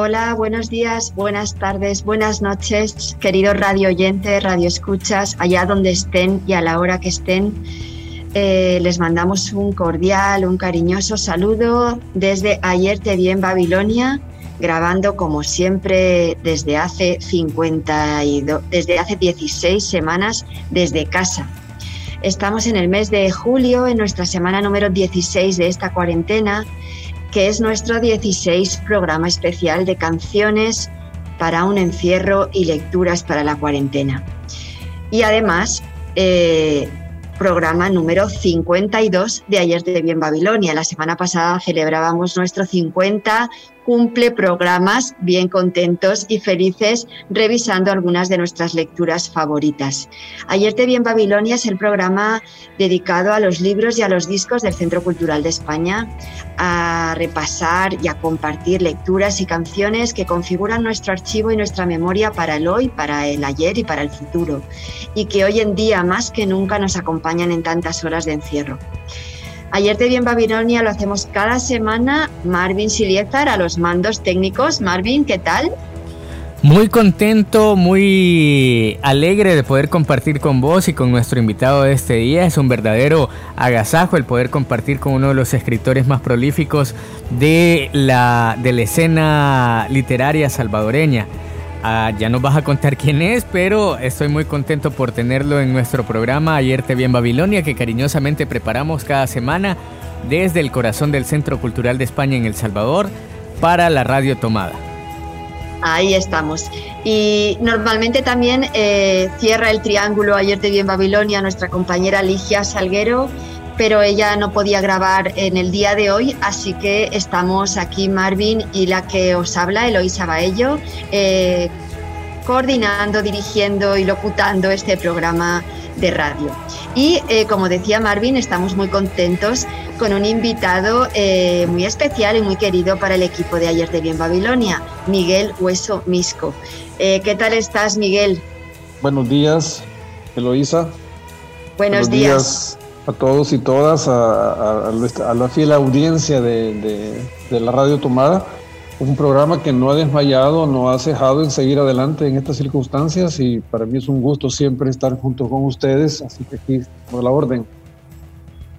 Hola, buenos días, buenas tardes, buenas noches, queridos radio oyentes, radio escuchas, allá donde estén y a la hora que estén. Eh, les mandamos un cordial, un cariñoso saludo desde Ayer te vi en Babilonia, grabando como siempre desde hace 52, desde hace 16 semanas desde casa. Estamos en el mes de julio, en nuestra semana número 16 de esta cuarentena que es nuestro 16 programa especial de canciones para un encierro y lecturas para la cuarentena. Y además, eh, programa número 52 de Ayer de Bien Babilonia. La semana pasada celebrábamos nuestro 50 cumple programas bien contentos y felices revisando algunas de nuestras lecturas favoritas. Ayer te vi en Babilonia es el programa dedicado a los libros y a los discos del Centro Cultural de España, a repasar y a compartir lecturas y canciones que configuran nuestro archivo y nuestra memoria para el hoy, para el ayer y para el futuro, y que hoy en día más que nunca nos acompañan en tantas horas de encierro. Ayer te vi en Babilonia, lo hacemos cada semana. Marvin Siliezar a los mandos técnicos. Marvin, ¿qué tal? Muy contento, muy alegre de poder compartir con vos y con nuestro invitado de este día. Es un verdadero agasajo el poder compartir con uno de los escritores más prolíficos de la, de la escena literaria salvadoreña. Ah, ya nos vas a contar quién es, pero estoy muy contento por tenerlo en nuestro programa Ayer te vi en Babilonia, que cariñosamente preparamos cada semana desde el corazón del Centro Cultural de España en El Salvador para la Radio Tomada. Ahí estamos. Y normalmente también eh, cierra el triángulo Ayer te vi en Babilonia nuestra compañera Ligia Salguero pero ella no podía grabar en el día de hoy, así que estamos aquí Marvin y la que os habla, Eloisa Baello, eh, coordinando, dirigiendo y locutando este programa de radio. Y eh, como decía Marvin, estamos muy contentos con un invitado eh, muy especial y muy querido para el equipo de Ayer de Bien Babilonia, Miguel Hueso Misco. ¿Qué tal estás, Miguel? Buenos días, Eloisa. Buenos, días a todos y todas, a, la fiel audiencia de, la Radio Tomada. Un programa que no ha desmayado, no ha cejado en seguir adelante en estas circunstancias y para mí es un gusto siempre estar junto con ustedes, así que aquí por la orden.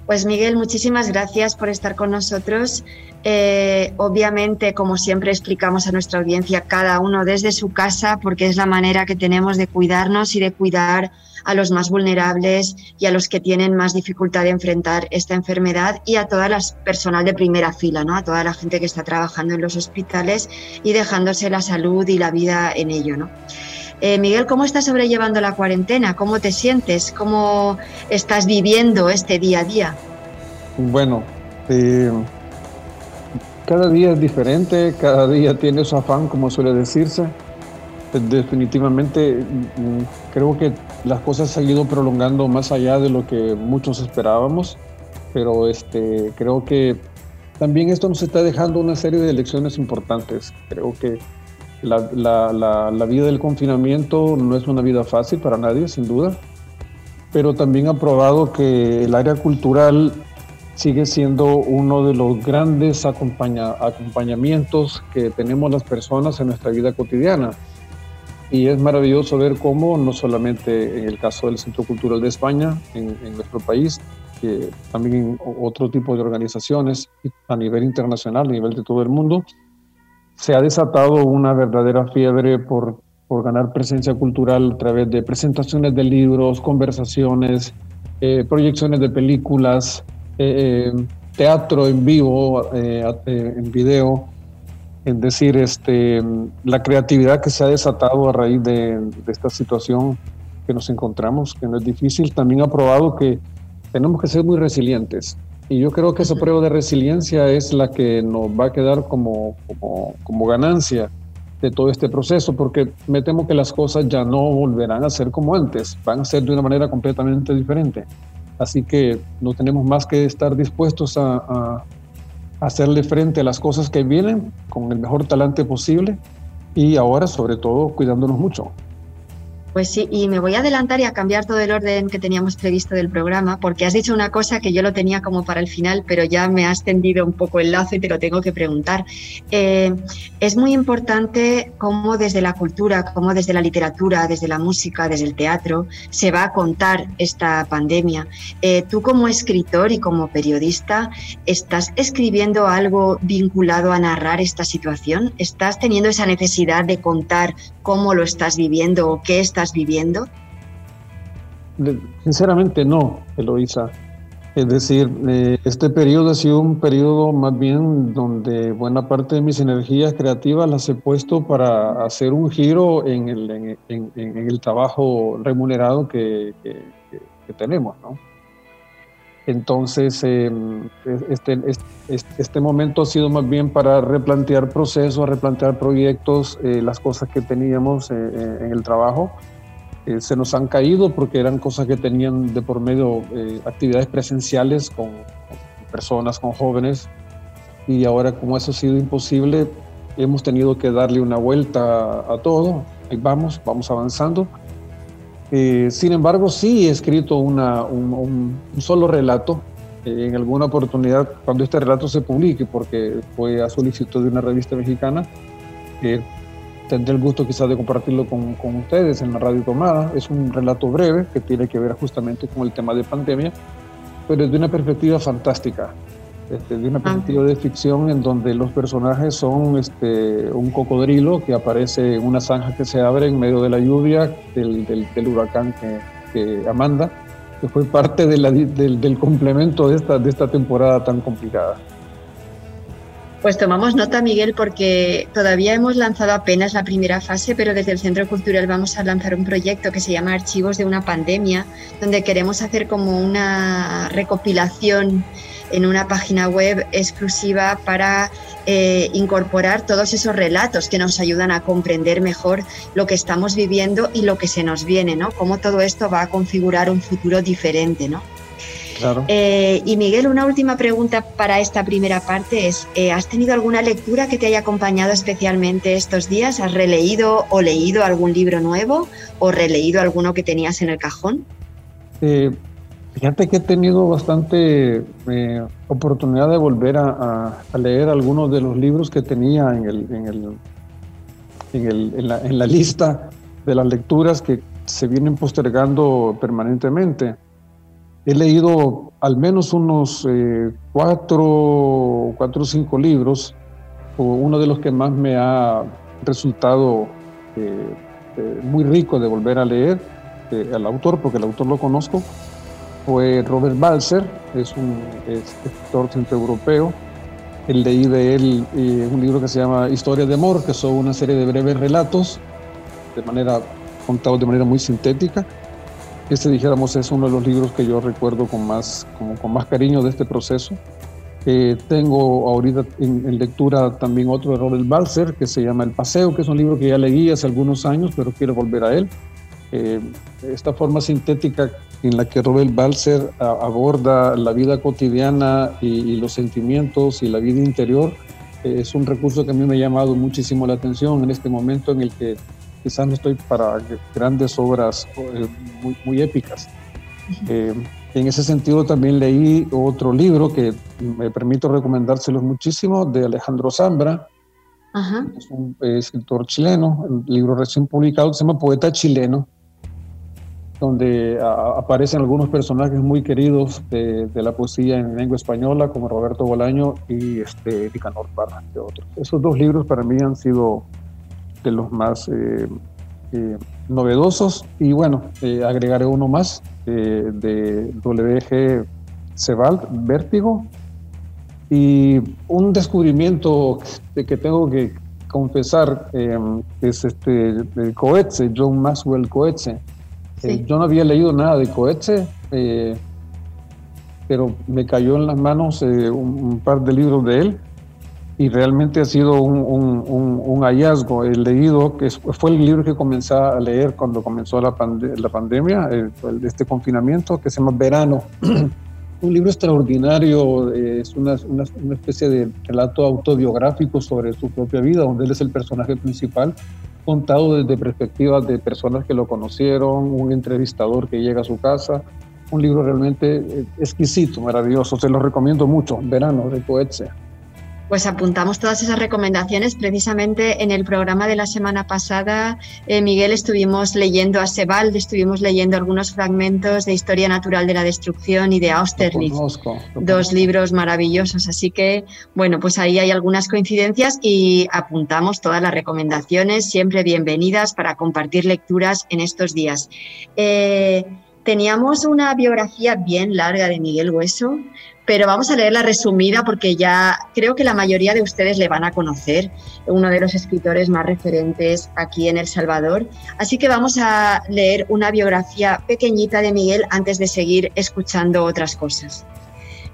Pues Miguel, muchísimas gracias por estar con nosotros. Eh, obviamente, como siempre explicamos a nuestra audiencia, cada uno desde su casa, porque es la manera que tenemos de cuidarnos y de cuidar a los más vulnerables y a los que tienen más dificultad de enfrentar esta enfermedad y a toda la personal de primera fila, ¿no? a toda la gente que está trabajando en los hospitales y dejándose la salud y la vida en ello. ¿no? Eh, Miguel, ¿cómo estás sobrellevando la cuarentena? ¿Cómo te sientes? ¿Cómo estás viviendo este día a día? Bueno, eh, cada día es diferente, cada día tiene su afán, como suele decirse. Definitivamente mm, creo que las cosas se han ido prolongando más allá de lo que muchos esperábamos, pero este, creo que también esto nos está dejando una serie de lecciones importantes. Creo que la, la, la, vida del confinamiento no es una vida fácil para nadie, sin duda, pero también ha probado que el área cultural sigue siendo uno de los grandes acompaña, acompañamientos que tenemos las personas en nuestra vida cotidiana. Y es maravilloso ver cómo, no solamente en el caso del Centro Cultural de España, en, nuestro país, también en otro tipo de organizaciones a nivel internacional, a nivel de todo el mundo, se ha desatado una verdadera fiebre por, por ganar presencia cultural a través de presentaciones de libros, conversaciones, eh, proyecciones de películas, eh, eh, teatro en vivo, en video, es decir, este, la creatividad que se ha desatado a raíz de, esta situación que nos encontramos, que no es difícil, también ha probado que tenemos que ser muy resilientes. Y yo creo que esa prueba de resiliencia es la que nos va a quedar como, como, como ganancia de todo este proceso, porque me temo que las cosas ya no volverán a ser como antes, van a ser de una manera completamente diferente. Así que no tenemos más que estar dispuestos a, a hacerle frente a las cosas que vienen con el mejor talante posible y ahora sobre todo cuidándonos mucho. Pues sí, y me voy a adelantar y a cambiar todo el orden que teníamos previsto del programa, porque has dicho una cosa que yo lo tenía como para el final, pero ya me has tendido un poco el lazo y te lo tengo que preguntar. Eh, es muy importante cómo desde la cultura, cómo desde la literatura, desde la música, desde el teatro, se va a contar esta pandemia. Eh, tú como escritor y como periodista, ¿estás escribiendo algo vinculado a narrar esta situación? ¿Estás teniendo esa necesidad de contar cómo lo estás viviendo o qué estás viviendo? Sinceramente no, Eloisa. Es decir, eh, este periodo ha sido un periodo más bien donde buena parte de mis energías creativas las he puesto para hacer un giro en el, trabajo remunerado que, tenemos, ¿no? Entonces, em, este, este, momento ha sido más bien para replantear procesos, replantear proyectos, eh, las cosas que teníamos eh, en el trabajo. Se nos han caído porque eran cosas que tenían de por medio actividades presenciales con, personas, con jóvenes. Y ahora, como eso ha sido imposible, hemos tenido que darle una vuelta a, todo. Ahí vamos, vamos avanzando eh, sin embargo, sí he escrito un, solo relato eh, en alguna oportunidad cuando este relato se publique, porque fue a solicitud de una revista mexicana. Eh, tendré el gusto quizás de compartirlo con, con, ustedes en la radio tomada. Es un relato breve que tiene que ver justamente con el tema de pandemia, pero desde una perspectiva fantástica. Este, de una perspectiva de ficción en donde los personajes son este, un cocodrilo que aparece en una zanja que se abre en medio de la lluvia del, del, huracán que, que, Amanda, que fue parte de la, del, del, complemento de esta, de esta temporada tan complicada. Pues tomamos nota, Miguel, porque todavía hemos lanzado apenas la primera fase, pero desde el Centro Cultural vamos a lanzar un proyecto que se llama Archivos de una pandemia, donde queremos hacer como una recopilación en una página web exclusiva para eh, incorporar todos esos relatos que nos ayudan a comprender mejor lo que estamos viviendo y lo que se nos viene, ¿no? Cómo todo esto va a configurar un futuro diferente, ¿no? Claro. Eh, y Miguel, una última pregunta para esta primera parte es, eh, ¿has tenido alguna lectura que te haya acompañado especialmente estos días? ¿Has releído o leído algún libro nuevo o releído alguno que tenías en el cajón? Fíjate que he tenido bastante eh, oportunidad de volver a, leer algunos de los libros que tenía en, el, en, el, en, el, en, la, en, la, lista de las lecturas que se vienen postergando permanentemente. He leído al menos unos eh, cuatro, cuatro o cinco libros. Uno de los que más me ha resultado eh, muy rico de volver a leer al autor, porque el autor lo conozco, fue Robert Balser, es un escritor centroeuropeo. Leí de él eh, un libro que se llama Historia de Amor, que son una serie de breves relatos, de manera, contados de manera muy sintética. Este, dijéramos, es uno de los libros que yo recuerdo con más, como, con más cariño de este proceso. Eh, tengo ahorita en, lectura también otro de Robert Balser, que se llama El Paseo, que es un libro que ya leí hace algunos años, pero quiero volver a él. Eh, esta forma sintética en la que Robert Balser aborda la vida cotidiana y, los sentimientos y la vida interior eh, es un recurso que a mí me ha llamado muchísimo la atención en este momento en el que quizás no estoy para grandes obras eh, muy, épicas. Eh, en ese sentido también leí otro libro que me permito recomendárselos muchísimo de Alejandro Zambra, es un escritor chileno, el libro recién publicado se llama Poeta Chileno, donde aparecen algunos personajes muy queridos de, la poesía en lengua española, como Roberto Bolaño y este, Nicanor Parra, de otros. Esos dos libros para mí han sido de los más eh, eh, novedosos. Y bueno, eh, agregaré uno más de W.G. Sebald, Vértigo. Y un descubrimiento que, que tengo que confesar es este, de Coetze, John Maxwell Coetze eh, yo no había leído nada de Coetze. Pero me cayó en las manos eh, un, par de libros de él y realmente ha sido un, hallazgo. He leído, que fue el libro que comencé a leer cuando comenzó la, la pandemia, este confinamiento, que se llama Verano. un libro extraordinario, eh, es una, una, una, especie de relato autobiográfico sobre su propia vida, donde él es el personaje principal, contado desde perspectivas de personas que lo conocieron, un entrevistador que llega a su casa, un libro realmente eh, exquisito, maravilloso, se lo recomiendo mucho, Verano de Coetze. Pues apuntamos todas esas recomendaciones. Precisamente en el programa de la semana pasada, eh, Miguel, estuvimos leyendo a Sebald, estuvimos leyendo algunos fragmentos de Historia Natural de la Destrucción y de Austerlitz. dos libros maravillosos. Así que, bueno, pues ahí hay algunas coincidencias y apuntamos todas las recomendaciones, siempre bienvenidas para compartir lecturas en estos días. Eh, teníamos una biografía bien larga de Miguel Hueso, pero vamos a leerla resumida porque ya creo que la mayoría de ustedes le van a conocer, uno de los escritores más referentes aquí en El Salvador. Así que vamos a leer una biografía pequeñita de Miguel antes de seguir escuchando otras cosas.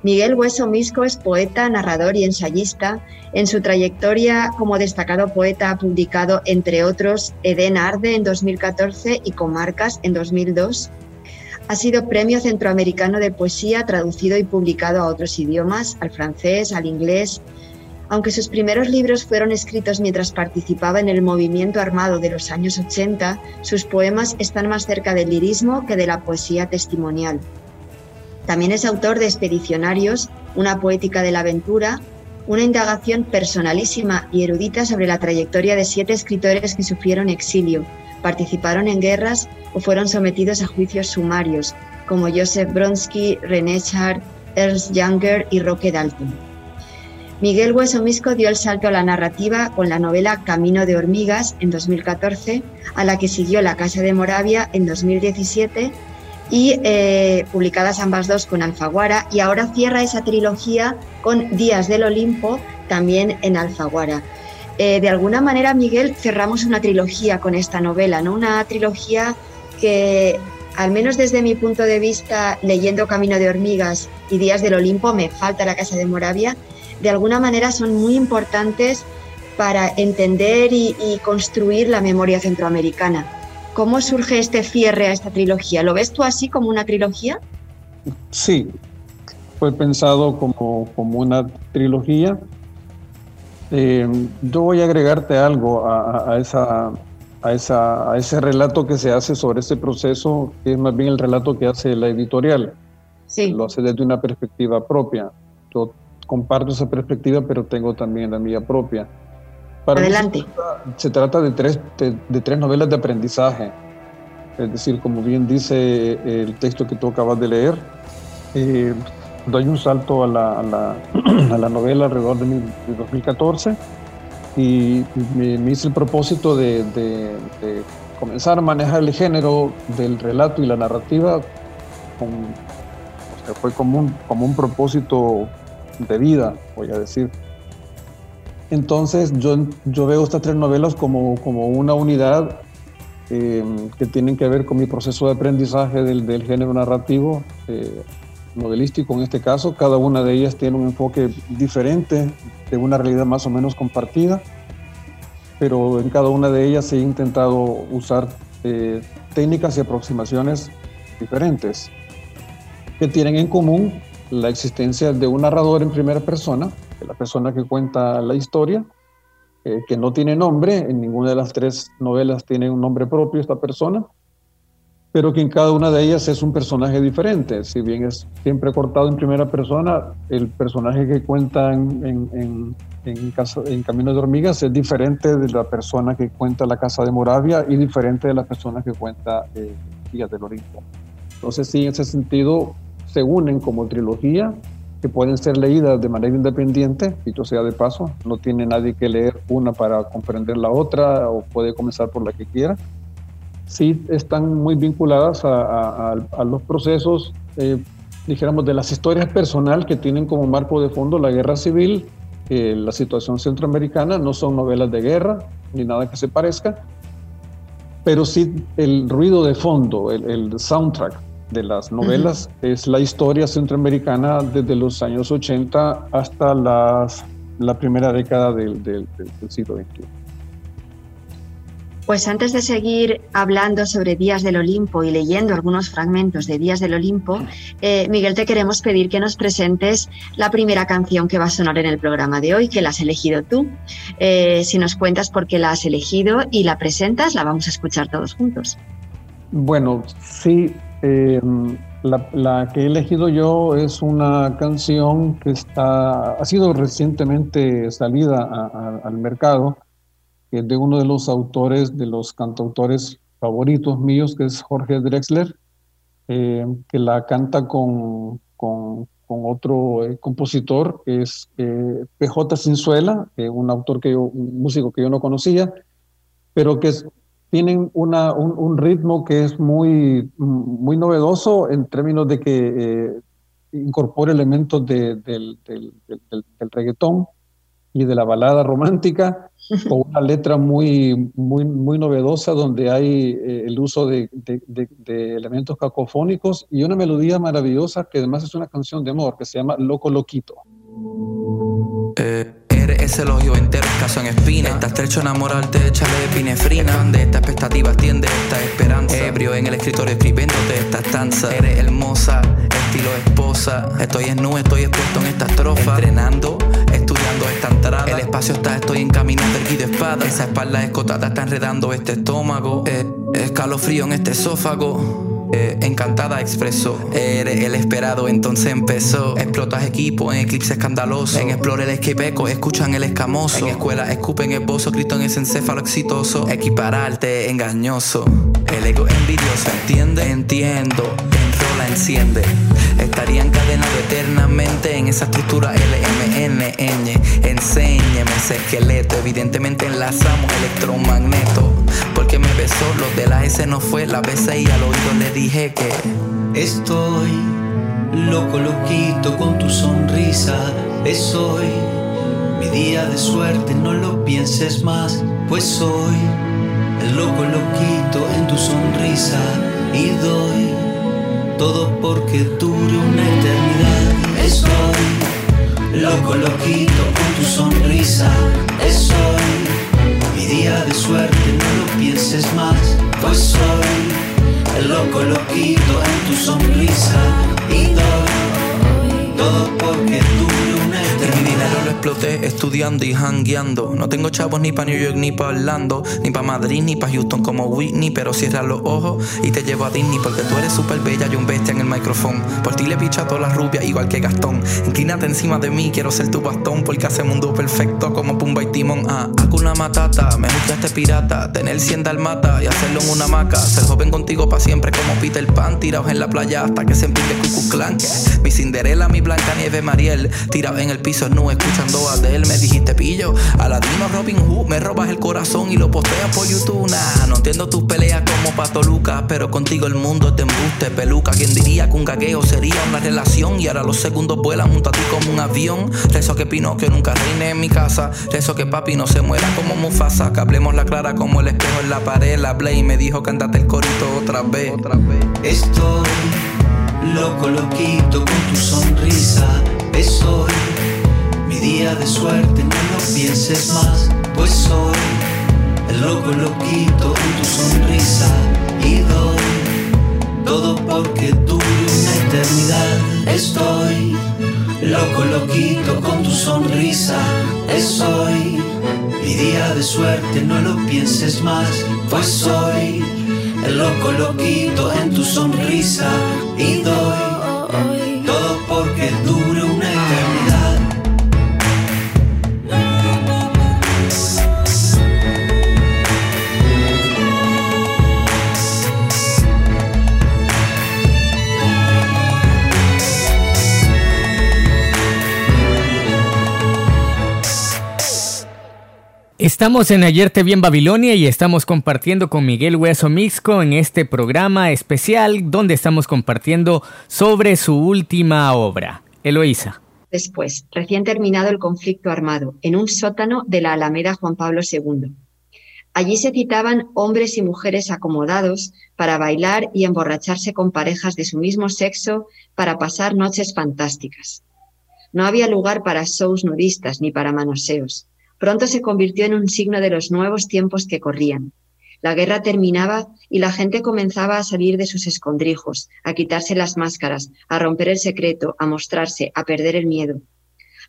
Miguel Hueso Misco es poeta, narrador y ensayista. En su trayectoria como destacado poeta ha publicado, entre otros, Edén Arde en 2014 y Comarcas en 2002 ha sido Premio Centroamericano de Poesía traducido y publicado a otros idiomas, al francés, al inglés. Aunque sus primeros libros fueron escritos mientras participaba en el movimiento armado de los años 80, sus poemas están más cerca del lirismo que de la poesía testimonial. También es autor de Expedicionarios, una poética de la aventura, una indagación personalísima y erudita sobre la trayectoria de siete escritores que sufrieron exilio, participaron en guerras o fueron sometidos a juicios sumarios, como Joseph Bronsky, René Char, Ernst Younger y Roque Dalton. Miguel Hueso Misco dio el salto a la narrativa con la novela Camino de Hormigas en 2014, a la que siguió La Casa de Moravia en 2017 y eh, publicadas ambas dos con Alfaguara y ahora cierra esa trilogía con Días del Olimpo también en Alfaguara. Eh, de alguna manera, Miguel, cerramos una trilogía con esta novela, ¿no? Una trilogía que, al menos desde mi punto de vista, leyendo Camino de Hormigas y Días del Olimpo, me falta la Casa de Moravia, de alguna manera son muy importantes para entender y, construir la memoria centroamericana. ¿Cómo surge este cierre a esta trilogía? ¿Lo ves tú así como una trilogía? Sí, fue pensado como, como una trilogía eh, yo voy a agregarte algo a, esa, a, esa, a ese relato que se hace sobre este proceso, que es más bien el relato que hace la editorial. Sí. Lo hace desde una perspectiva propia. Yo comparto esa perspectiva, pero tengo también la mía propia. Adelante. se, trata, de, tres, de, tres novelas de aprendizaje. Es decir, como bien dice el texto que tú acabas de leer, eh, doy un salto a la, a la, novela alrededor de, 2014 y me, hice el propósito de, comenzar a manejar el género del relato y la narrativa con, fue como un, como un propósito de vida, voy a decir. Entonces yo, yo veo estas tres novelas como, como una unidad eh, que tienen que ver con mi proceso de aprendizaje del, del género narrativo. Eh, novelístico en este caso. Cada una de ellas tiene un enfoque diferente de una realidad más o menos compartida, pero en cada una de ellas he intentado usar eh, técnicas y aproximaciones diferentes que tienen en común la existencia de un narrador en primera persona, la persona que cuenta la historia, eh, que no tiene nombre, en ninguna de las tres novelas tiene un nombre propio esta persona, pero que en cada una de ellas es un personaje diferente. Si bien es siempre cortado en primera persona, el personaje que cuenta en, en, en, Camino de Hormigas es diferente de la persona que cuenta La Casa de Moravia y diferente de la persona que cuenta eh, Días del Olimpo. Entonces, sí, en ese sentido, se unen como trilogía que pueden ser leídas de manera independiente, dicho sea de paso, no tiene nadie que leer una para comprender la otra o puede comenzar por la que quiera sí están muy vinculadas a, los procesos, eh, dijéramos, de las historias personal que tienen como marco de fondo la guerra civil, eh, la situación centroamericana, no son novelas de guerra ni nada que se parezca, pero sí el ruido de fondo, el, soundtrack de las novelas es la historia centroamericana desde los años 80 hasta las, la primera década del, del, del siglo XXI. Pues antes de seguir hablando sobre Días del Olimpo y leyendo algunos fragmentos de Días del Olimpo, eh, Miguel, te queremos pedir que nos presentes la primera canción que va a sonar en el programa de hoy, que la has elegido tú. Eh, si nos cuentas por qué la has elegido y la presentas, la vamos a escuchar todos juntos. Bueno, sí, em, la, que he elegido yo es una canción que está, ha sido recientemente salida al mercado que es de uno de los autores, de los cantautores favoritos míos, que es Jorge Drexler, eh, que la canta con, con, otro eh, compositor, que es eh, PJ Cinzuela, un autor que yo, un músico que yo no conocía, pero que tienen una, un, ritmo que es muy, muy novedoso en términos de que incorpora elementos del, del, del, del reggaetón y de la balada romántica, o una letra muy, muy, muy novedosa donde hay eh, el uso de, de, elementos cacofónicos y una melodía maravillosa que además es una canción de amor que se llama Loco Loquito. Eh, eres ese elogio entero, caso en espina. Estás estrecho enamorarte, échale pinefrina. De estas expectativas tiende esta esperanza. Ebrio en el escritorio escribiéndote esta estanza. Eres hermosa, estilo esposa. Estoy en nube, estoy expuesto en esta estrofa. Entrenando esta entrada. El espacio está, estoy encaminando el de espada. Esa espalda escotada está enredando este estómago. Eh, escalofrío en este esófago. Eh, encantada expresó, eres el esperado, entonces empezó. Explotas equipo en eclipse escandaloso. En Explore el esquipeco, escuchan el escamoso. En escuela escupen el bozo, grito en ese encéfalo exitoso. Equipararte engañoso. El ego envidioso, ¿entiende? Entiendo la enciende. Estaría encadenado eternamente en esa estructura LMNN. Enséñeme ese esqueleto. Evidentemente enlazamos electromagneto. Porque me besó, lo de la S no fue. La besé y al oído le dije que estoy loco, loquito con tu sonrisa. Es hoy mi día de suerte, no lo pienses más. Pues soy el loco, loquito en tu sonrisa y doy todo porque dure una eternidad. Estoy loco, loquito con tu sonrisa. Es hoy mi día de suerte, no lo pienses más. Pues soy el loco, loquito en tu sonrisa y doy todo estudiando y hangueando. No tengo chavos ni pa' New York, ni pa' Orlando, ni pa' Madrid, ni pa' Houston como Whitney. Pero cierra los ojos y te llevo a Disney porque tú eres súper bella y un bestia en el micrófono. Por ti le picha todas las rubias igual que Gastón. Inclínate encima de mí, quiero ser tu bastón porque hace mundo perfecto como Pumba y Timón. Ah, una matata, me este pirata, tener 100 dalmata y hacerlo en una maca. Ser joven contigo pa' siempre como Peter Pan, tirados en la playa hasta que se empiece Cucu Clan. Mi Cinderela, mi Blanca Nieve Mariel, tirado en el piso no escuchando de él, me dijiste pillo. Aladino Robin Hood, me robas el corazón y lo posteas por YouTube. Nah, no entiendo tus peleas como Pato Lucas, pero contigo el mundo te embuste, peluca. ¿Quién diría que un gagueo sería una relación? Y ahora los segundos vuelan junto a ti como un avión. Rezo que Pinocchio nunca reine en mi casa. Rezo que papi no se muera como Mufasa. Que hablemos la clara como el espejo en la pared. La Play me dijo cántate el corito otra vez. Otra vez. Estoy loco, loquito con tu sonrisa. Es mi día de suerte, no lo pienses más, pues soy el loco loquito en tu sonrisa y doy todo porque dure una eternidad. Estoy loco loquito con tu sonrisa, es hoy mi día de suerte, no lo pienses más, pues soy el loco loquito en tu sonrisa y doy todo porque dure Estamos en Ayer Te Vi en Babilonia y estamos compartiendo con Miguel Hueso Mixco en este programa especial donde estamos compartiendo sobre su última obra. Eloísa. Después, recién terminado el conflicto armado, en un sótano de la Alameda Juan Pablo II. Allí se citaban hombres y mujeres acomodados para bailar y emborracharse con parejas de su mismo sexo para pasar noches fantásticas. No había lugar para shows nudistas ni para manoseos. Pronto se convirtió en un signo de los nuevos tiempos que corrían. La guerra terminaba y la gente comenzaba a salir de sus escondrijos, a quitarse las máscaras, a romper el secreto, a mostrarse, a perder el miedo.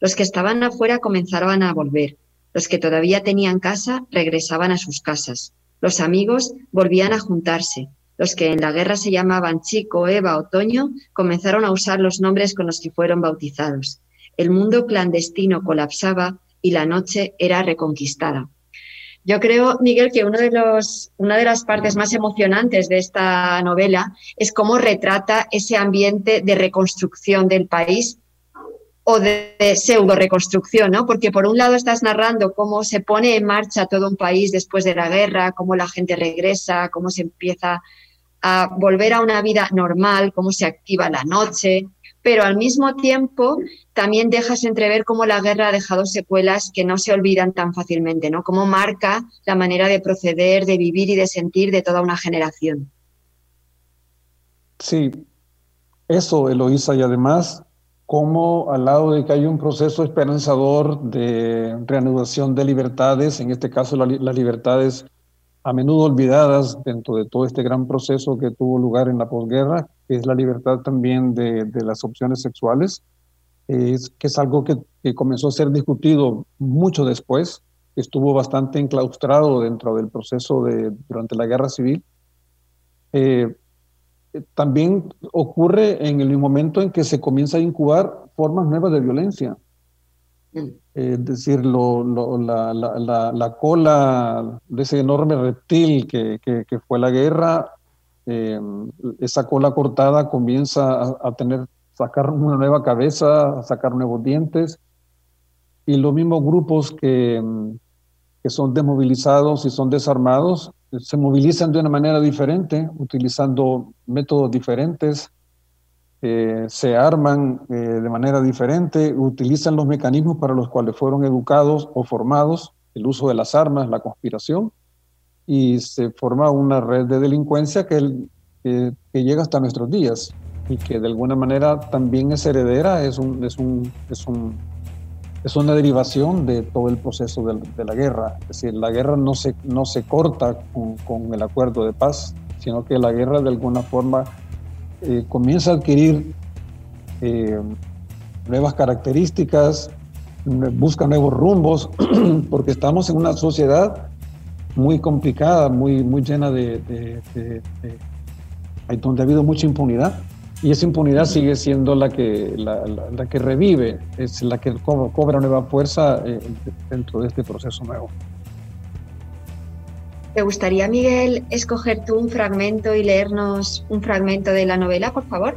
Los que estaban afuera comenzaban a volver, los que todavía tenían casa regresaban a sus casas. Los amigos volvían a juntarse. Los que en la guerra se llamaban Chico, Eva o Toño comenzaron a usar los nombres con los que fueron bautizados. El mundo clandestino colapsaba y la noche era reconquistada. Yo creo, Miguel, que uno de los, una de las partes más emocionantes de esta novela es cómo retrata ese ambiente de reconstrucción del país o de, pseudo reconstrucción, ¿no? Porque por un lado estás narrando cómo se pone en marcha todo un país después de la guerra, cómo la gente regresa, cómo se empieza a volver a una vida normal, cómo se activa la noche, pero al mismo tiempo también dejas entrever cómo la guerra ha dejado secuelas que no se olvidan tan fácilmente, ¿no? Cómo marca la manera de proceder, de vivir y de sentir de toda una generación. Sí, eso, Eloísa, y además como al lado de que hay un proceso esperanzador de reanudación de libertades, en este caso las libertades a menudo olvidadas dentro de todo este gran proceso que tuvo lugar en la posguerra, es la libertad también de, de las opciones sexuales, es, que es algo que, que, comenzó a ser discutido mucho después, estuvo bastante enclaustrado dentro del proceso de, durante la guerra civil. Eh, también ocurre en el momento en que se comienza a incubar formas nuevas de violencia. Mm. Es decir, la, cola de ese enorme reptil que, fue la guerra, eh, esa cola cortada comienza a, tener, sacar una nueva cabeza, a sacar nuevos dientes, y los mismos grupos que, que son desmovilizados y son desarmados se movilizan de una manera diferente, utilizando métodos diferentes, eh, se arman eh, de manera diferente, utilizan los mecanismos para los cuales fueron educados o formados, el uso de las armas, la conspiración, y se forma una red de delincuencia que, que llega hasta nuestros días y que de alguna manera también es heredera, es un, es un, es un es una derivación de todo el proceso de, la guerra. Es decir, la guerra no se, no se corta con, el acuerdo de paz, sino que la guerra de alguna forma eh, comienza a adquirir eh, nuevas características, busca nuevos rumbos, porque estamos en una sociedad muy complicada, muy, muy llena de, de, de donde ha habido mucha impunidad. Y esa impunidad sigue siendo la que, la, que revive, es la que cobra nueva fuerza eh, dentro de este proceso nuevo. ¿Te gustaría, Miguel, escoger tú un fragmento y leernos un fragmento de la novela, por favor?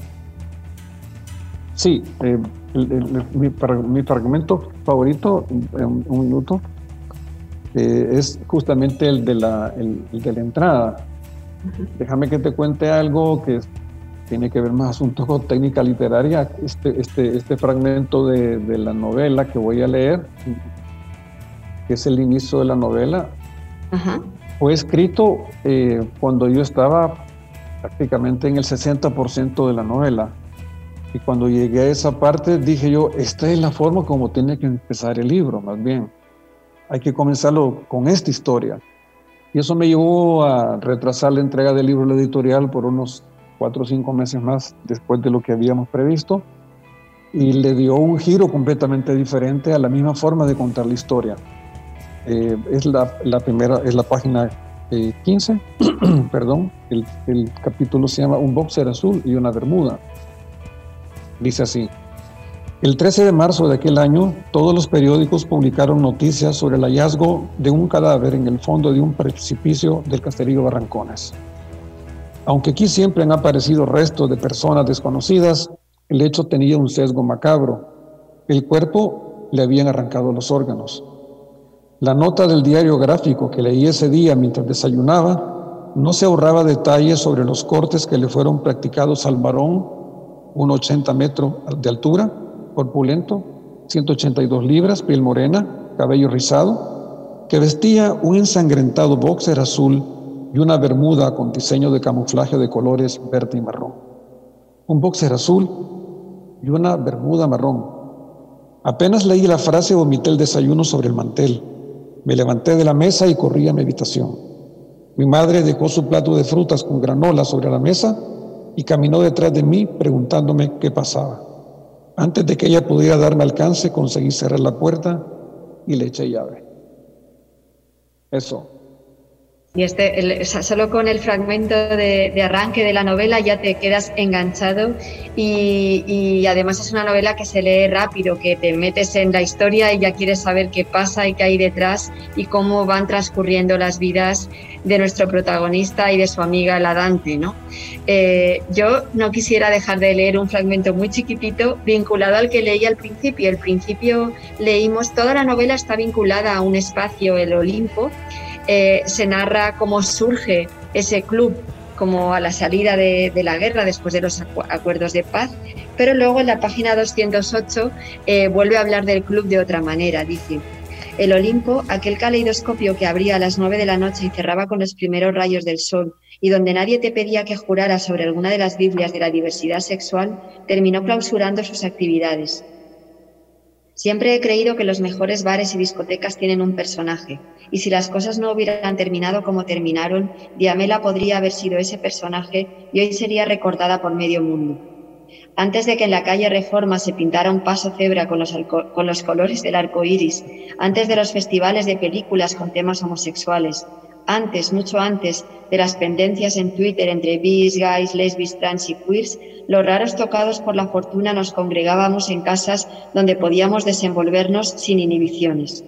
Sí, eh, mi, fragmento favorito, un, un minuto, eh, es justamente el de la, el de la entrada. Déjame que te cuente algo que tiene que ver más asuntos con técnica literaria. Este, este, este fragmento de, de, la novela que voy a leer, que es el inicio de la novela, fue escrito eh, cuando yo estaba prácticamente en el 60% de la novela. Y cuando llegué a esa parte dije yo, esta es la forma como tiene que empezar el libro, más bien. Hay que comenzarlo con esta historia. Y eso me llevó a retrasar la entrega del libro a la editorial por unos cuatro o cinco meses más después de lo que habíamos previsto y le dio un giro completamente diferente a la misma forma de contar la historia. Eh, es la, primera, es la página 15, eh, perdón, el, el, capítulo se llama Un boxer azul y una bermuda. Dice así, el 13 de marzo de aquel año, todos los periódicos publicaron noticias sobre el hallazgo de un cadáver en el fondo de un precipicio del Casterillo Barrancones. Aunque aquí siempre han aparecido restos de personas desconocidas, el hecho tenía un sesgo macabro. El cuerpo le habían arrancado los órganos. La nota del diario gráfico que leí ese día mientras desayunaba no se ahorraba detalles sobre los cortes que le fueron practicados al varón, 1,80 metros de altura, corpulento, 182 libras, piel morena, cabello rizado, que vestía un ensangrentado boxer azul y una bermuda con diseño de camuflaje de colores verde y marrón. Un boxer azul y una bermuda marrón. Apenas leí la frase, vomité el desayuno sobre el mantel. Me levanté de la mesa y corrí a mi habitación. Mi madre dejó su plato de frutas con granola sobre la mesa y caminó detrás de mí preguntándome qué pasaba. Antes de que ella pudiera darme alcance, conseguí cerrar la puerta y le eché llave. Eso. Y este, solo con el fragmento de, arranque de la novela ya te quedas enganchado y, además es una novela que se lee rápido, que te metes en la historia y ya quieres saber qué pasa y qué hay detrás y cómo van transcurriendo las vidas de nuestro protagonista y de su amiga la Dante. ¿no? Eh, yo no quisiera dejar de leer un fragmento muy chiquitito vinculado al que leí al principio. Al principio leímos, toda la novela está vinculada a un espacio, el Olimpo, eh, se narra cómo surge ese club como a la salida de, la guerra después de los acuerdos de paz, pero luego en la página 208 eh, vuelve a hablar del club de otra manera, dice. El Olimpo, aquel caleidoscopio que abría a las nueve de la noche y cerraba con los primeros rayos del sol, y donde nadie te pedía que jurara sobre alguna de las Biblias de la diversidad sexual, terminó clausurando sus actividades. Siempre he creído que los mejores bares y discotecas tienen un personaje, y si las cosas no hubieran terminado como terminaron, Diamela podría haber sido ese personaje y hoy sería recordada por medio mundo. Antes de que en la calle Reforma se pintara un paso cebra con los, con los colores del arco iris, antes de los festivales de películas con temas homosexuales, antes, mucho antes de las pendencias en Twitter entre bis, guys, lesbis, trans y queers, los raros tocados por la fortuna nos congregábamos en casas donde podíamos desenvolvernos sin inhibiciones.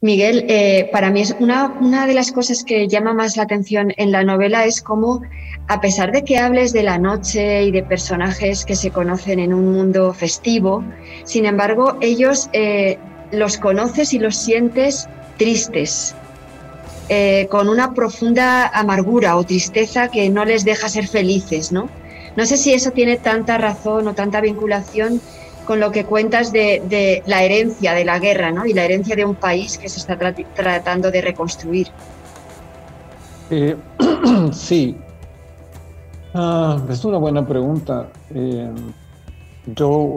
Miguel, eh, para mí es una, una, de las cosas que llama más la atención en la novela es cómo, a pesar de que hables de la noche y de personajes que se conocen en un mundo festivo, sin embargo, ellos eh, los conoces y los sientes tristes, eh, con una profunda amargura o tristeza que no les deja ser felices, ¿no? No sé si eso tiene tanta razón o tanta vinculación con lo que cuentas de, la herencia de la guerra, ¿no? Y la herencia de un país que se está tratando de reconstruir. Eh, sí. Ah, es una buena pregunta. Eh, yo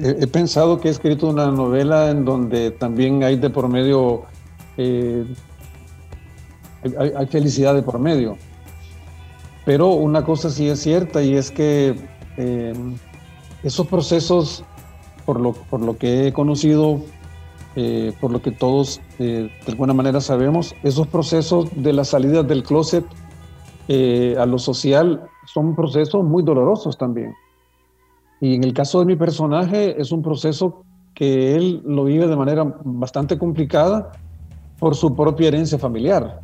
he, pensado que he escrito una novela en donde también hay de por medio, eh, hay, felicidad de por medio. Pero una cosa sí es cierta y es que eh, esos procesos, por lo, por lo que he conocido, eh, por lo que todos de alguna manera sabemos, esos procesos de la salida del closet a lo social son procesos muy dolorosos también. Y en el caso de mi personaje es un proceso que él lo vive de manera bastante complicada por su propia herencia familiar.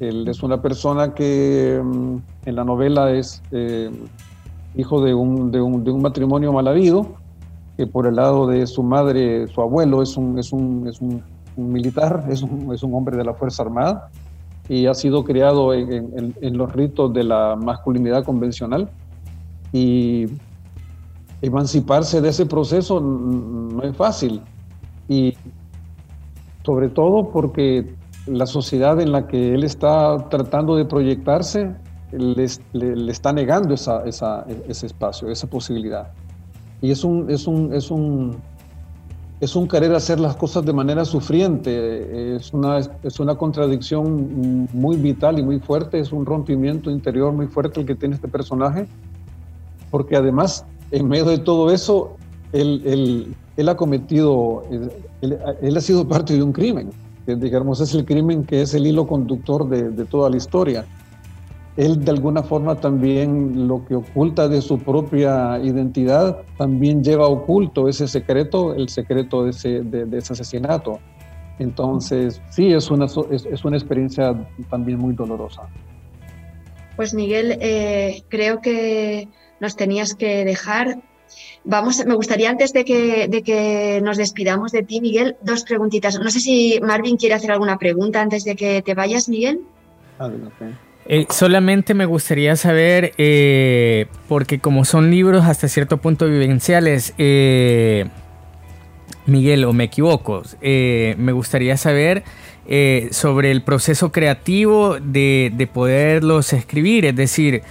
Él es una persona que mm, en la novela es eh, hijo de un, de, un, de un, matrimonio mal habido, que por el lado de su madre, su abuelo es un, es un, es un, militar, es es un hombre de la Fuerza Armada y ha sido criado en, en, en los ritos de la masculinidad convencional. Y emanciparse de ese proceso no es fácil. Y sobre todo porque la sociedad en la que él está tratando de proyectarse le, le, está negando esa, esa, ese espacio, esa posibilidad. Y es un, es un, es un, es un querer hacer las cosas de manera sufriente, es una, es una contradicción muy vital y muy fuerte, es un rompimiento interior muy fuerte el que tiene este personaje, porque además en medio de todo eso, él, él, ha cometido, él, ha sido parte de un crimen, digamos es el crimen que es el hilo conductor de, de, toda la historia. Él de alguna forma también lo que oculta de su propia identidad, también lleva oculto ese secreto, el secreto de ese, de, ese asesinato. Entonces, sí, es una, es, es una experiencia también muy dolorosa. Pues Miguel, eh, creo que nos tenías que dejar. Vamos, me gustaría antes de que, de que nos despidamos de ti, Miguel, dos preguntitas. No sé si Marvin quiere hacer alguna pregunta antes de que te vayas, Miguel. Eh, solamente me gustaría saber, eh, porque como son libros hasta cierto punto vivenciales, eh, Miguel, o me equivoco, me gustaría saber sobre el proceso creativo de, de poderlos escribir, es decir,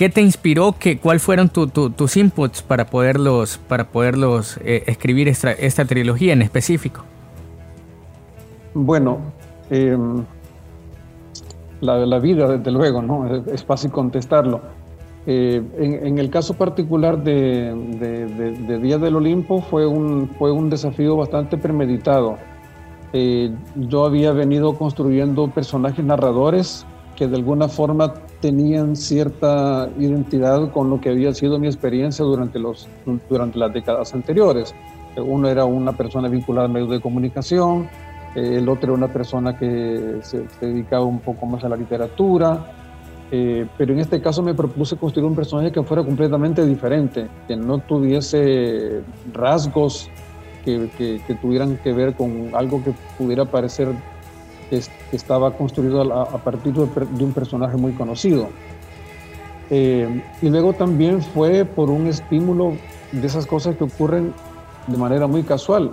¿qué te inspiró? Qué, ¿Cuáles fueron tus inputs para poderlos, para poderlos escribir esta, esta, trilogía en específico? Bueno, em, la, la, vida, desde luego, ¿no? es fácil contestarlo. Eh, en, el caso particular de, de, Día del Olimpo fue un, fue un desafío bastante premeditado. Eh, yo había venido construyendo personajes narradores que de alguna forma tenían cierta identidad con lo que había sido mi experiencia durante, los, durante las décadas anteriores. Uno era una persona vinculada a medios de comunicación, eh, el otro era una persona que se, dedicaba un poco más a la literatura, eh, pero en este caso me propuse construir un personaje que fuera completamente diferente, que no tuviese rasgos que, que, tuvieran que ver con algo que pudiera parecer que, estaba construido a, partir de, un personaje muy conocido. Eh, y luego también fue por un estímulo de esas cosas que ocurren de manera muy casual.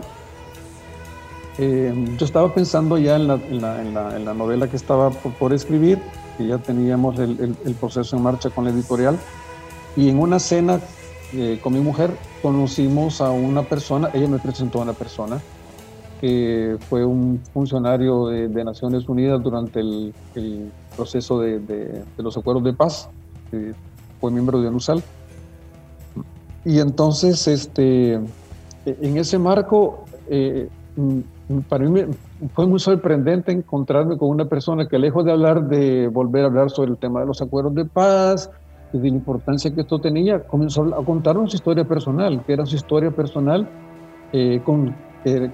Eh, yo estaba pensando ya en la, en la, en la novela que estaba por, por escribir que ya teníamos el, el, proceso en marcha con la editorial. Y en una cena eh, con mi mujer conocimos a una persona, ella me presentó a una persona que fue un funcionario de, Naciones Unidas durante el, el proceso de, de, los acuerdos de paz, que fue miembro de UNUSAL. Y entonces, este, en ese marco, eh, para mí fue muy sorprendente encontrarme con una persona que lejos de hablar de volver a hablar sobre el tema de los acuerdos de paz y de la importancia que esto tenía, comenzó a contarnos su historia personal, que era su historia personal eh, con,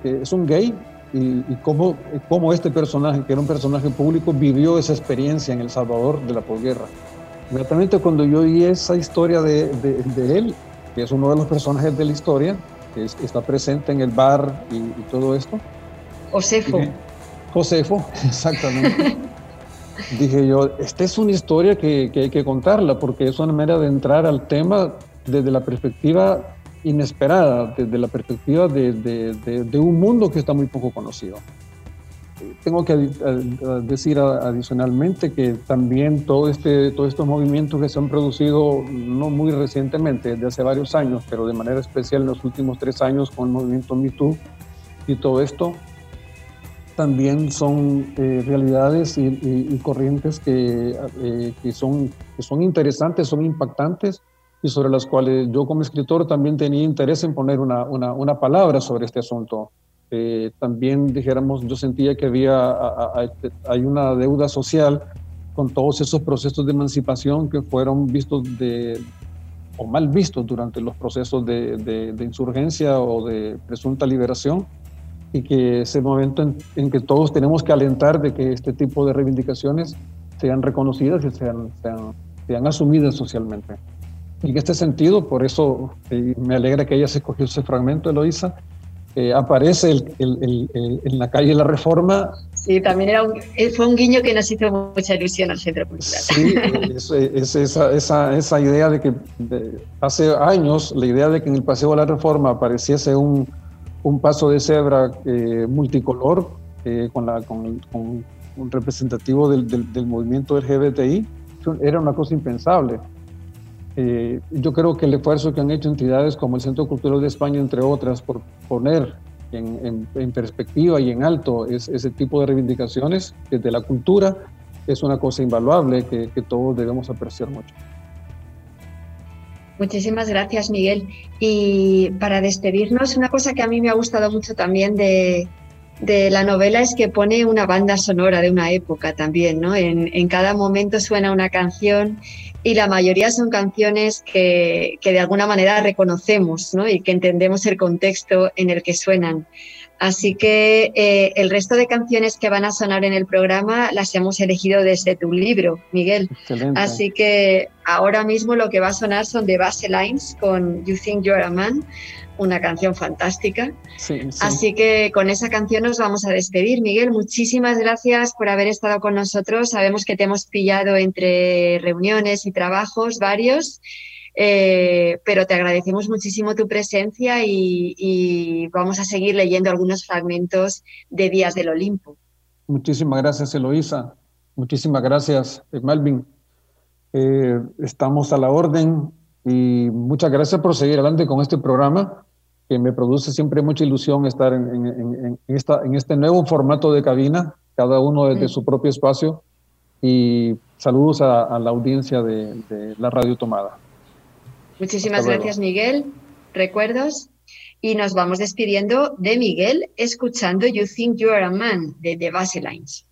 que es un gay y, cómo, cómo, este personaje, que era un personaje público, vivió esa experiencia en El Salvador de la posguerra. Inmediatamente cuando yo oí esa historia de, de, él, que es uno de los personajes de la historia, que está presente en el bar y, y todo esto, Josefo. Josefo, exactamente. Dije yo, esta es una historia que, hay que contarla porque es una manera de entrar al tema desde la perspectiva inesperada, desde la perspectiva de, un mundo que está muy poco conocido. Tengo que decir adicionalmente que también todo este, todos estos movimientos que se han producido, no muy recientemente, desde hace varios años, pero de manera especial en los últimos tres años con el movimiento MeToo y todo esto, también son eh, realidades y, corrientes que, eh, que, son, que son interesantes, son impactantes y sobre las cuales yo como escritor también tenía interés en poner una, una, una palabra sobre este asunto. Eh, también, dijéramos, yo sentía que había hay una deuda social con todos esos procesos de emancipación que fueron vistos de, o mal vistos durante los procesos de, de, de insurgencia o de presunta liberación y que es el momento en, que todos tenemos que alentar de que este tipo de reivindicaciones sean reconocidas y sean, sean, asumidas socialmente. En este sentido, por eso me alegra que ella se escogió ese fragmento, Eloisa, eh, aparece el, el, en la calle La Reforma. Sí, también era un, eh, fue un guiño que nos hizo mucha ilusión al Centro Cultural. Sí, es, esa, esa, esa, idea de que hace años, la idea de que en el Paseo de la Reforma apareciese un, un paso de cebra eh, multicolor eh, con, la, con, un representativo del, del, movimiento LGBTI era una cosa impensable. Eh, yo creo que el esfuerzo que han hecho entidades como el Centro Cultural de España, entre otras, por poner en, en, perspectiva y en alto ese tipo de reivindicaciones desde la cultura es una cosa invaluable que, que todos debemos apreciar mucho. Muchísimas gracias, Miguel. Y para despedirnos, una cosa que a mí me ha gustado mucho también de, la novela es que pone una banda sonora de una época también, ¿no? En, cada momento suena una canción y la mayoría son canciones que, que, de alguna manera reconocemos, ¿no? Y que entendemos el contexto en el que suenan. Así que eh, el resto de canciones que van a sonar en el programa las hemos elegido desde tu libro, Miguel. Así que ahora mismo lo que va a sonar son The Lines con You Think You're a Man, una canción fantástica. Así que con esa canción nos vamos a despedir. Miguel, muchísimas gracias por haber estado con nosotros. Sabemos que te hemos pillado entre reuniones y trabajos varios Eh, pero te agradecemos muchísimo tu presencia y, vamos a seguir leyendo algunos fragmentos de Días del Olimpo. Muchísimas gracias, Eloísa. Muchísimas gracias, Malvin. Eh, estamos a la orden y muchas gracias por seguir adelante con este programa que me produce siempre mucha ilusión estar en, esta, en este nuevo formato de cabina, cada uno desde mm. su propio espacio. Y saludos a, la audiencia de la Radio Tomada. Muchísimas gracias, Miguel. Recuerdos. Y nos vamos despidiendo de Miguel escuchando You Think You Are a Man de The Baselines.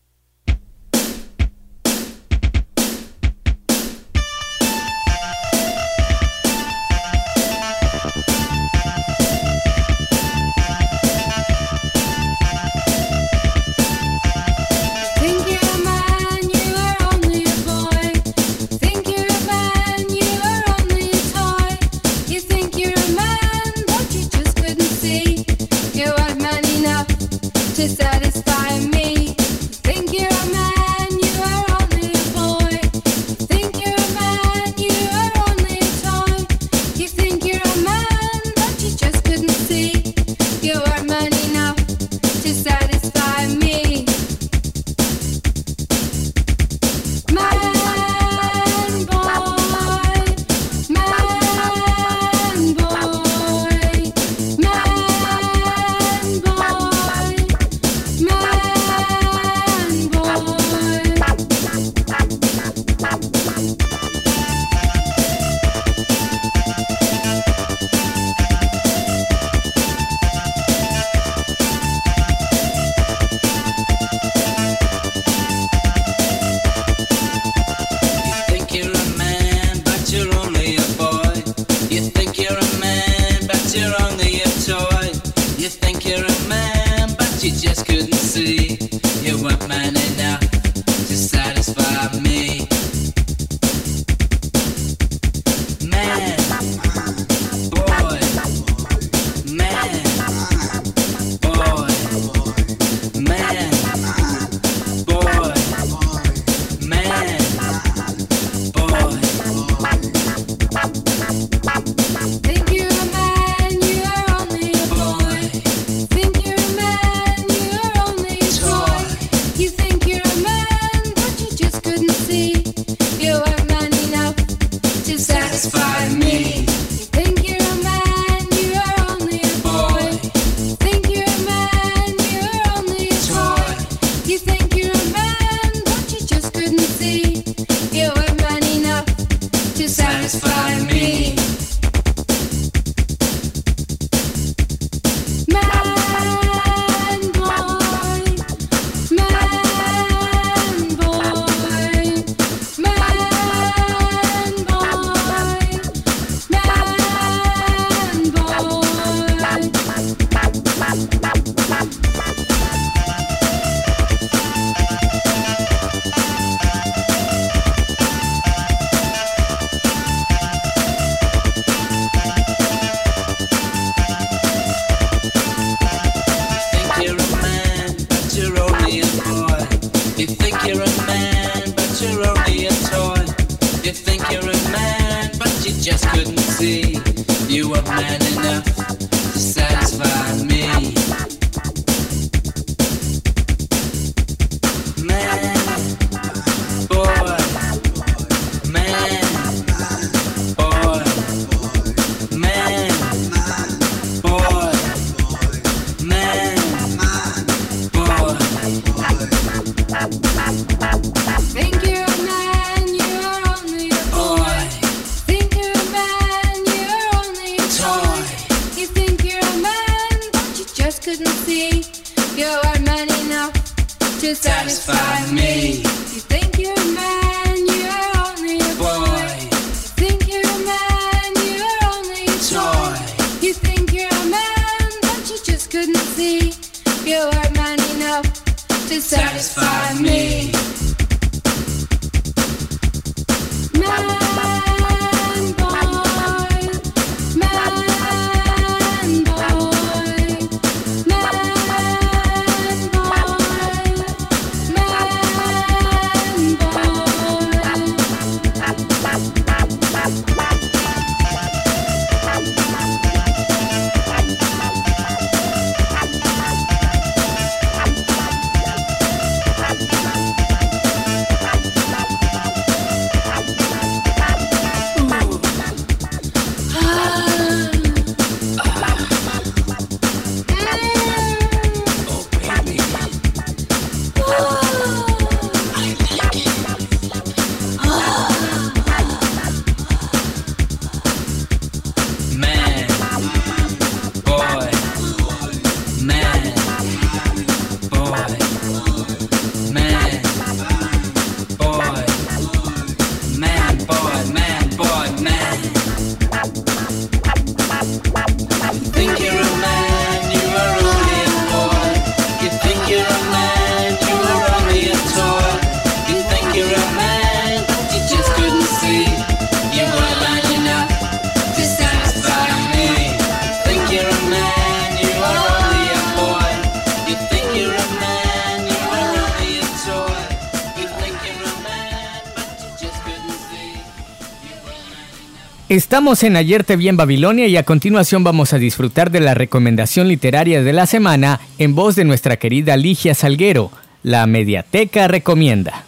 Estamos en Ayer te vi en Babilonia y a continuación vamos a disfrutar de la recomendación literaria de la semana en voz de nuestra querida Ligia Salguero. La Mediateca recomienda.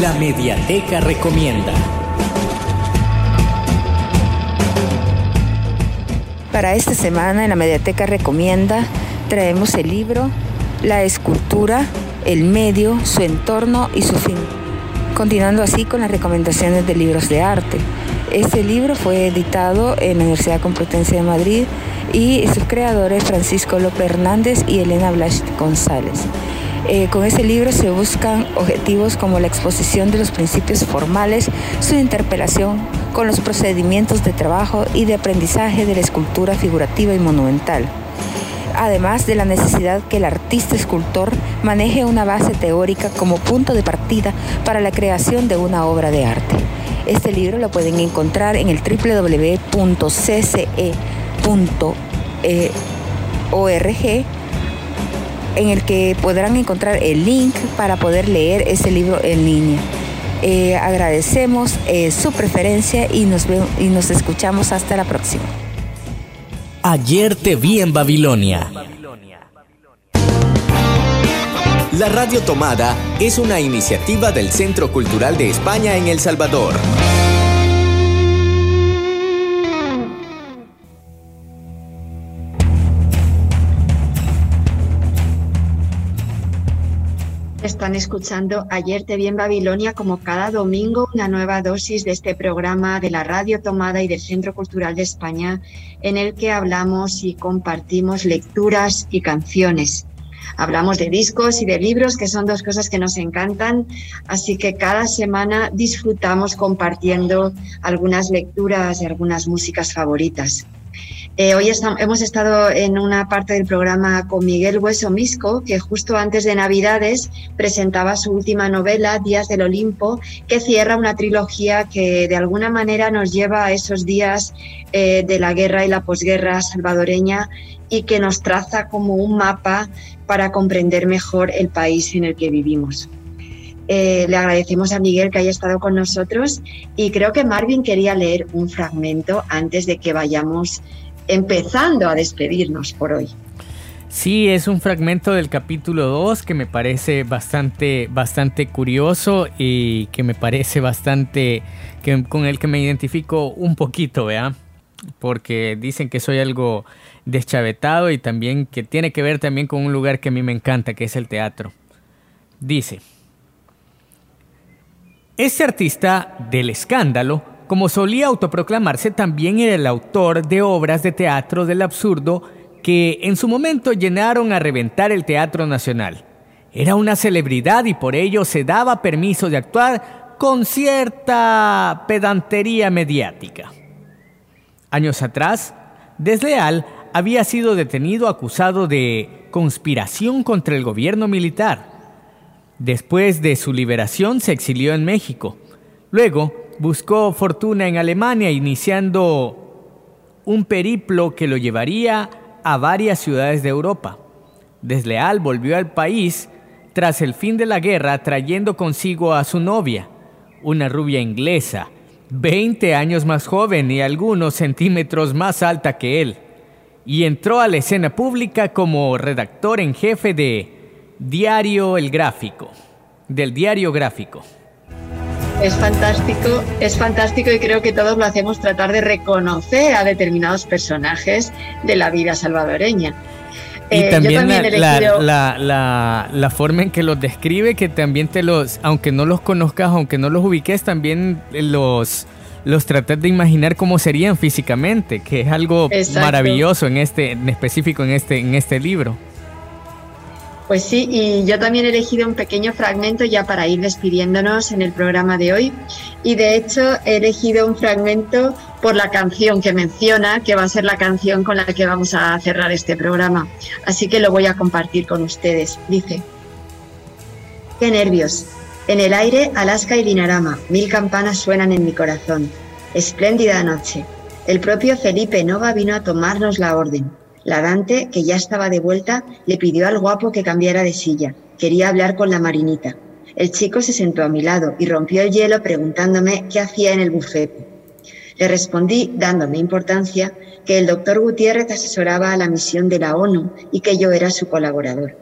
La Mediateca recomienda. Para esta semana en la Mediateca recomienda traemos el libro La escultura, el medio, su entorno y su fin continuando así con las recomendaciones de libros de arte. Este libro fue editado en la Universidad Complutense de Madrid y sus creadores Francisco López Hernández y Elena Blas González. Eh, con este libro se buscan objetivos como la exposición de los principios formales, su interpelación con los procedimientos de trabajo y de aprendizaje de la escultura figurativa y monumental además de la necesidad que el artista escultor maneje una base teórica como punto de partida para la creación de una obra de arte. Este libro lo pueden encontrar en el www.cce.org en el que podrán encontrar el link para poder leer ese libro en línea. Eh, agradecemos eh, su preferencia y nos, y nos escuchamos hasta la próxima. Ayer te vi en Babilonia. La Radio Tomada es una iniciativa del Centro Cultural de España en El Salvador. Están escuchando Ayer te vi en Babilonia como cada domingo una nueva dosis de este programa de la Radio Tomada y del Centro Cultural de España en el que hablamos y compartimos lecturas y canciones. Hablamos de discos y de libros, que son dos cosas que nos encantan, así que cada semana disfrutamos compartiendo algunas lecturas y algunas músicas favoritas. Eh, hoy hemos estado en una parte del programa con Miguel Hueso Misco, que justo antes de Navidades presentaba su última novela, Días del Olimpo, que cierra una trilogía que de alguna manera nos lleva a esos días eh, de la guerra y la posguerra salvadoreña y que nos traza como un mapa para comprender mejor el país en el que vivimos. Eh, le agradecemos a Miguel que haya estado con nosotros y creo que Marvin quería leer un fragmento antes de que vayamos empezando a despedirnos por hoy. Sí, es un fragmento del capítulo 2 que me parece bastante, bastante curioso y que me parece bastante, que, con el que me identifico un poquito, ¿vea? Porque dicen que soy algo deschavetado y también que tiene que ver también con un lugar que a mí me encanta, que es el teatro. Dice, este artista del escándalo como solía autoproclamarse, también era el autor de obras de teatro del absurdo que en su momento llenaron a reventar el Teatro Nacional. Era una celebridad y por ello se daba permiso de actuar con cierta pedantería mediática. Años atrás, Desleal había sido detenido acusado de conspiración contra el gobierno militar. Después de su liberación se exilió en México. Luego buscó fortuna en Alemania, iniciando un periplo que lo llevaría a varias ciudades de Europa. Desleal volvió al país tras el fin de la guerra trayendo consigo a su novia, una rubia inglesa, 20 años más joven y algunos centímetros más alta que él, y entró a la escena pública como redactor en jefe de Diario El Gráfico, del Diario Gráfico. Es fantástico, es fantástico y creo que todos lo hacemos tratar de reconocer a determinados personajes de la vida salvadoreña. Y eh, también, la, forma en que los describe, que también te los, aunque no los conozcas, aunque no los ubiques, también los, los tratas de imaginar cómo serían físicamente, que es algo maravilloso en este, en específico en este, en este libro. Pues sí, y yo también he elegido un pequeño fragmento ya para ir despidiéndonos en el programa de hoy. Y de hecho he elegido un fragmento por la canción que menciona, que va a ser la canción con la que vamos a cerrar este programa. Así que lo voy a compartir con ustedes. Dice, qué nervios. En el aire, Alaska y Dinarama, mil campanas suenan en mi corazón. Espléndida noche. El propio Felipe Nova vino a tomarnos la orden. La Dante, que ya estaba de vuelta, le pidió al guapo que cambiara de silla. Quería hablar con la marinita. El chico se sentó a mi lado y rompió el hielo preguntándome qué hacía en el bufete. Le respondí, dándome importancia, que el doctor Gutiérrez asesoraba a la misión de la ONU y que yo era su colaborador.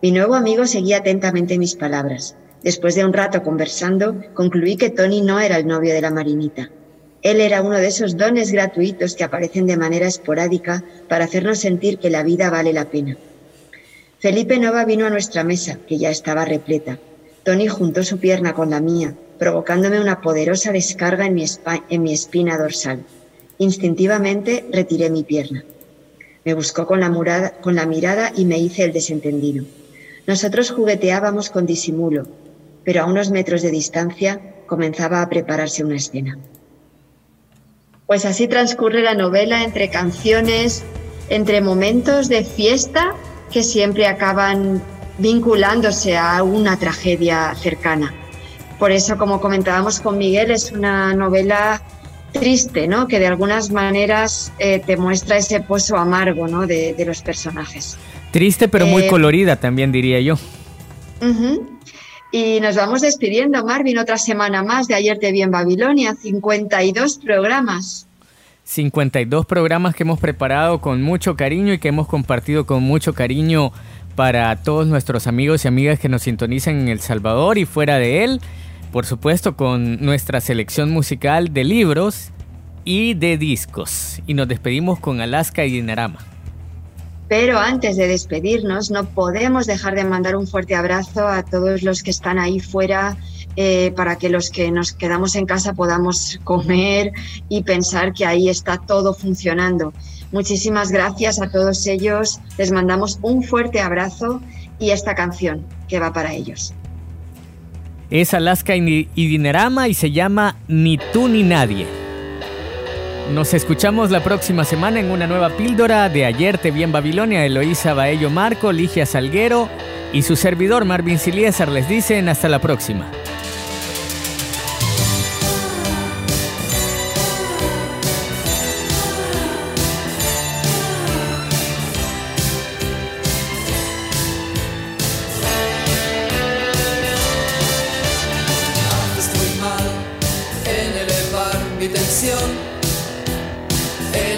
Mi nuevo amigo seguía atentamente mis palabras. Después de un rato conversando, concluí que Tony no era el novio de la marinita. Él era uno de esos dones gratuitos que aparecen de manera esporádica para hacernos sentir que la vida vale la pena. Felipe Nova vino a nuestra mesa, que ya estaba repleta. Tony juntó su pierna con la mía, provocándome una poderosa descarga en mi, en mi espina dorsal. Instintivamente retiré mi pierna. Me buscó con la, con la mirada y me hice el desentendido. Nosotros jugueteábamos con disimulo, pero a unos metros de distancia comenzaba a prepararse una escena. Pues así transcurre la novela entre canciones, entre momentos de fiesta que siempre acaban vinculándose a una tragedia cercana. Por eso, como comentábamos con Miguel, es una novela triste, ¿no? Que de algunas maneras eh, te muestra ese pozo amargo, ¿no? De, los personajes. Triste, pero muy eh, colorida, también diría yo. Y nos vamos despidiendo, Marvin, otra semana más de Ayer te vi en Babilonia, 52 programas. 52 programas que hemos preparado con mucho cariño y que hemos compartido con mucho cariño para todos nuestros amigos y amigas que nos sintonizan en El Salvador y fuera de él. Por supuesto con nuestra selección musical de libros y de discos. Y nos despedimos con Alaska y Dinarama. Pero antes de despedirnos, no podemos dejar de mandar un fuerte abrazo a todos los que están ahí fuera eh, para que los que nos quedamos en casa podamos comer y pensar que ahí está todo funcionando. Muchísimas gracias a todos ellos. Les mandamos un fuerte abrazo y esta canción que va para ellos. Es Alaska y Dinerama y se llama Ni tú ni nadie. Nos escuchamos la próxima semana en una nueva píldora de Ayer te vi en Babilonia. Eloísa Baello Marco, Ligia Salguero y su servidor Marvin Siliesar les dicen hasta la próxima.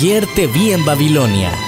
Mil campanas suenan en mi